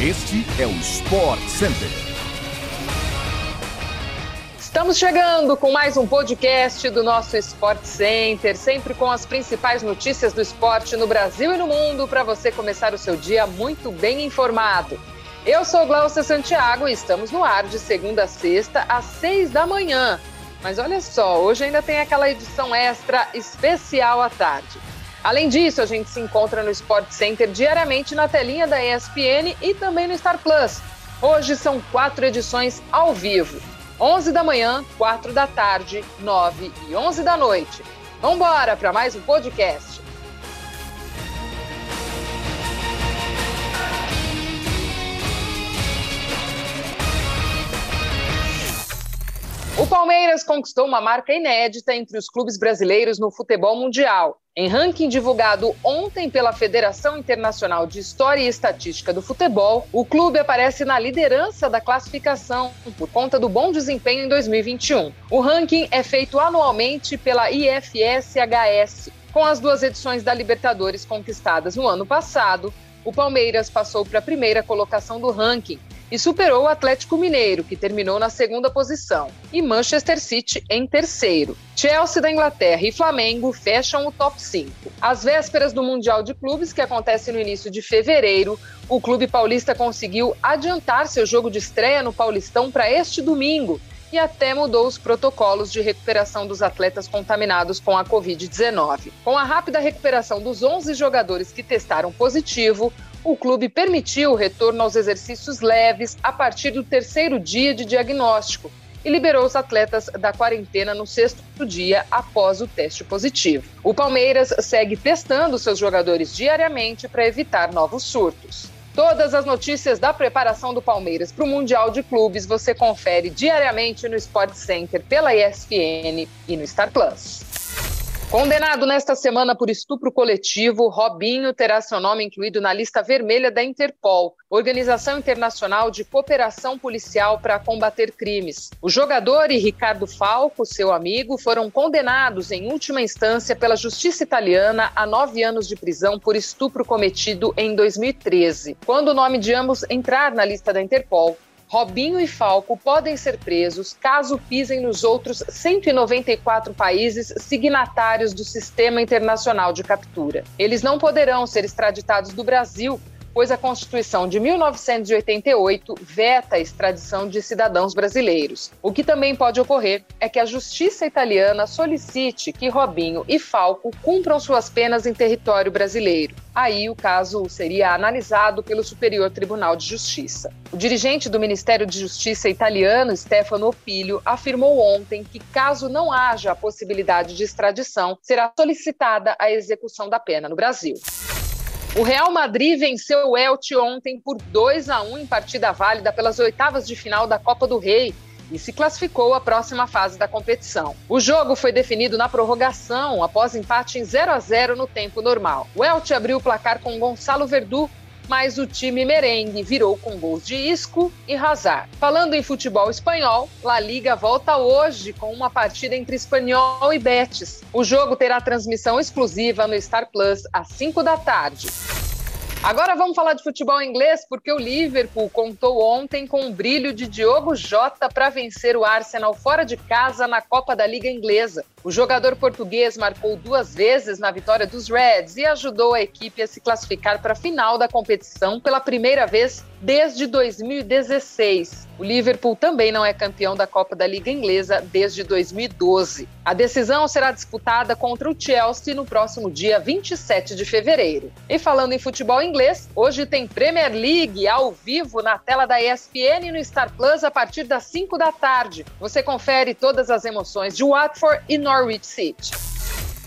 Este é o Sport Center. Estamos chegando com mais um podcast do nosso Sport Center, sempre com as principais notícias do esporte no Brasil e no mundo, para você começar o seu dia muito bem informado. Eu sou Glaucia Santiago e estamos no ar de segunda a sexta, às seis da manhã. Mas olha só, hoje ainda tem aquela edição extra especial à tarde. Além disso, a gente se encontra no Sport Center diariamente na telinha da ESPN e também no Star Plus. Hoje são quatro edições ao vivo. 11 da manhã, 4 da tarde, 9 e 11 da noite. Vamos embora para mais um podcast. Palmeiras conquistou uma marca inédita entre os clubes brasileiros no futebol mundial. Em ranking divulgado ontem pela Federação Internacional de História e Estatística do Futebol, o clube aparece na liderança da classificação por conta do bom desempenho em 2021. O ranking é feito anualmente pela IFSHS. Com as duas edições da Libertadores conquistadas no ano passado, o Palmeiras passou para a primeira colocação do ranking e superou o Atlético Mineiro, que terminou na segunda posição, e Manchester City em terceiro. Chelsea da Inglaterra e Flamengo fecham o top 5. Às vésperas do Mundial de Clubes, que acontece no início de fevereiro, o clube paulista conseguiu adiantar seu jogo de estreia no Paulistão para este domingo e até mudou os protocolos de recuperação dos atletas contaminados com a Covid-19. Com a rápida recuperação dos 11 jogadores que testaram positivo, o clube permitiu o retorno aos exercícios leves a partir do terceiro dia de diagnóstico e liberou os atletas da quarentena no sexto dia após o teste positivo. O Palmeiras segue testando seus jogadores diariamente para evitar novos surtos. Todas as notícias da preparação do Palmeiras para o Mundial de Clubes você confere diariamente no Sport Center pela ESPN e no Star Plus. Condenado nesta semana por estupro coletivo, Robinho terá seu nome incluído na lista vermelha da Interpol, Organização Internacional de Cooperação Policial para Combater Crimes. O jogador e Ricardo Falco, seu amigo, foram condenados em última instância pela justiça italiana a nove anos de prisão por estupro cometido em 2013. Quando o nome de ambos entrar na lista da Interpol, Robinho e Falco podem ser presos caso pisem nos outros 194 países signatários do Sistema Internacional de Captura. Eles não poderão ser extraditados do Brasil pois a Constituição de 1988 veta a extradição de cidadãos brasileiros. O que também pode ocorrer é que a justiça italiana solicite que Robinho e Falco cumpram suas penas em território brasileiro. Aí o caso seria analisado pelo Superior Tribunal de Justiça. O dirigente do Ministério de Justiça italiano, Stefano Opilio, afirmou ontem que, caso não haja a possibilidade de extradição, será solicitada a execução da pena no Brasil. O Real Madrid venceu o Elche ontem por 2 a 1 em partida válida pelas oitavas de final da Copa do Rei e se classificou à próxima fase da competição. O jogo foi definido na prorrogação após empate em 0 a 0 no tempo normal. O Elche abriu o placar com Gonçalo Verdu mas o time merengue virou com gols de Isco e Hazard. Falando em futebol espanhol, La Liga volta hoje com uma partida entre Espanhol e Betis. O jogo terá transmissão exclusiva no Star Plus às 5 da tarde. Agora vamos falar de futebol inglês, porque o Liverpool contou ontem com o brilho de Diogo Jota para vencer o Arsenal fora de casa na Copa da Liga Inglesa. O jogador português marcou duas vezes na vitória dos Reds e ajudou a equipe a se classificar para a final da competição pela primeira vez desde 2016. O Liverpool também não é campeão da Copa da Liga Inglesa desde 2012. A decisão será disputada contra o Chelsea no próximo dia 27 de fevereiro. E falando em futebol inglês, hoje tem Premier League ao vivo na tela da ESPN e no Star Plus a partir das 5 da tarde. Você confere todas as emoções de Watford e Norwich City.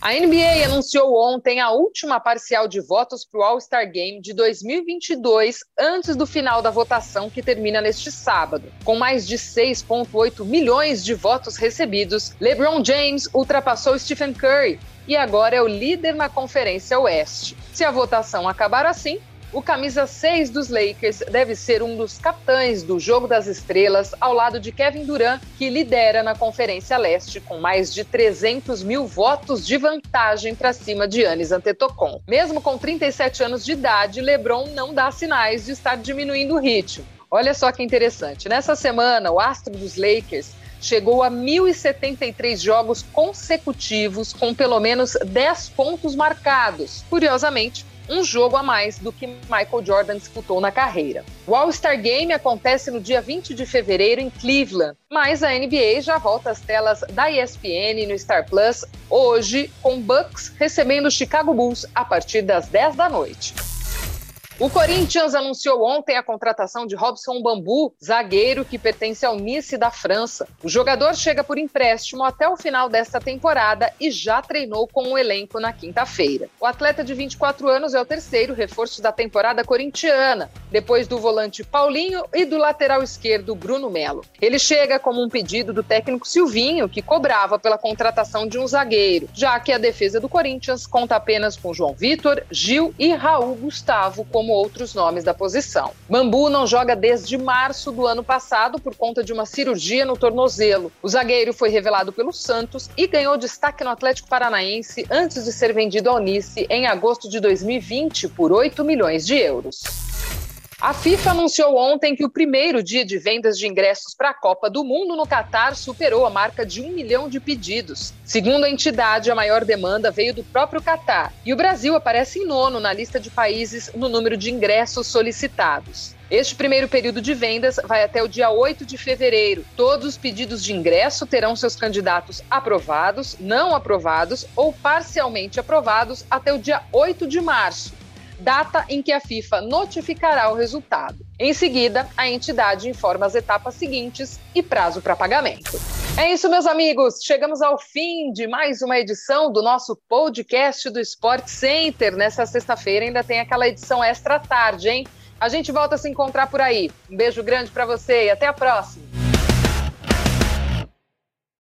A NBA anunciou ontem a última parcial de votos para o All-Star Game de 2022, antes do final da votação que termina neste sábado. Com mais de 6,8 milhões de votos recebidos, LeBron James ultrapassou Stephen Curry e agora é o líder na Conferência Oeste. Se a votação acabar assim, o camisa 6 dos Lakers deve ser um dos capitães do Jogo das Estrelas, ao lado de Kevin Durant, que lidera na Conferência Leste com mais de 300 mil votos de vantagem para cima de Yannis Antetokounmpo. Mesmo com 37 anos de idade, LeBron não dá sinais de estar diminuindo o ritmo. Olha só que interessante. Nessa semana, o astro dos Lakers chegou a 1.073 jogos consecutivos com pelo menos 10 pontos marcados. Curiosamente, um jogo a mais do que Michael Jordan disputou na carreira. O All-Star Game acontece no dia 20 de fevereiro em Cleveland, mas a NBA já volta às telas da ESPN no Star Plus hoje, com Bucks recebendo Chicago Bulls a partir das 10 da noite. O Corinthians anunciou ontem a contratação de Robson Bambu, zagueiro que pertence ao Nice da França. O jogador chega por empréstimo até o final desta temporada e já treinou com o elenco na quinta-feira. O atleta de 24 anos é o terceiro reforço da temporada corintiana, depois do volante Paulinho e do lateral esquerdo Bruno Melo. Ele chega como um pedido do técnico Silvinho, que cobrava pela contratação de um zagueiro, já que a defesa do Corinthians conta apenas com João Vitor, Gil e Raul Gustavo como como outros nomes da posição. Bambu não joga desde março do ano passado por conta de uma cirurgia no tornozelo. O zagueiro foi revelado pelo Santos e ganhou destaque no Atlético Paranaense antes de ser vendido ao Nice em agosto de 2020 por 8 milhões de euros. A FIFA anunciou ontem que o primeiro dia de vendas de ingressos para a Copa do Mundo no Catar superou a marca de um milhão de pedidos. Segundo a entidade, a maior demanda veio do próprio Catar e o Brasil aparece em nono na lista de países no número de ingressos solicitados. Este primeiro período de vendas vai até o dia 8 de fevereiro. Todos os pedidos de ingresso terão seus candidatos aprovados, não aprovados ou parcialmente aprovados até o dia 8 de março data em que a FIFA notificará o resultado. Em seguida, a entidade informa as etapas seguintes e prazo para pagamento. É isso, meus amigos. Chegamos ao fim de mais uma edição do nosso podcast do Sport Center. Nessa sexta-feira ainda tem aquela edição extra tarde, hein? A gente volta a se encontrar por aí. Um beijo grande para você e até a próxima.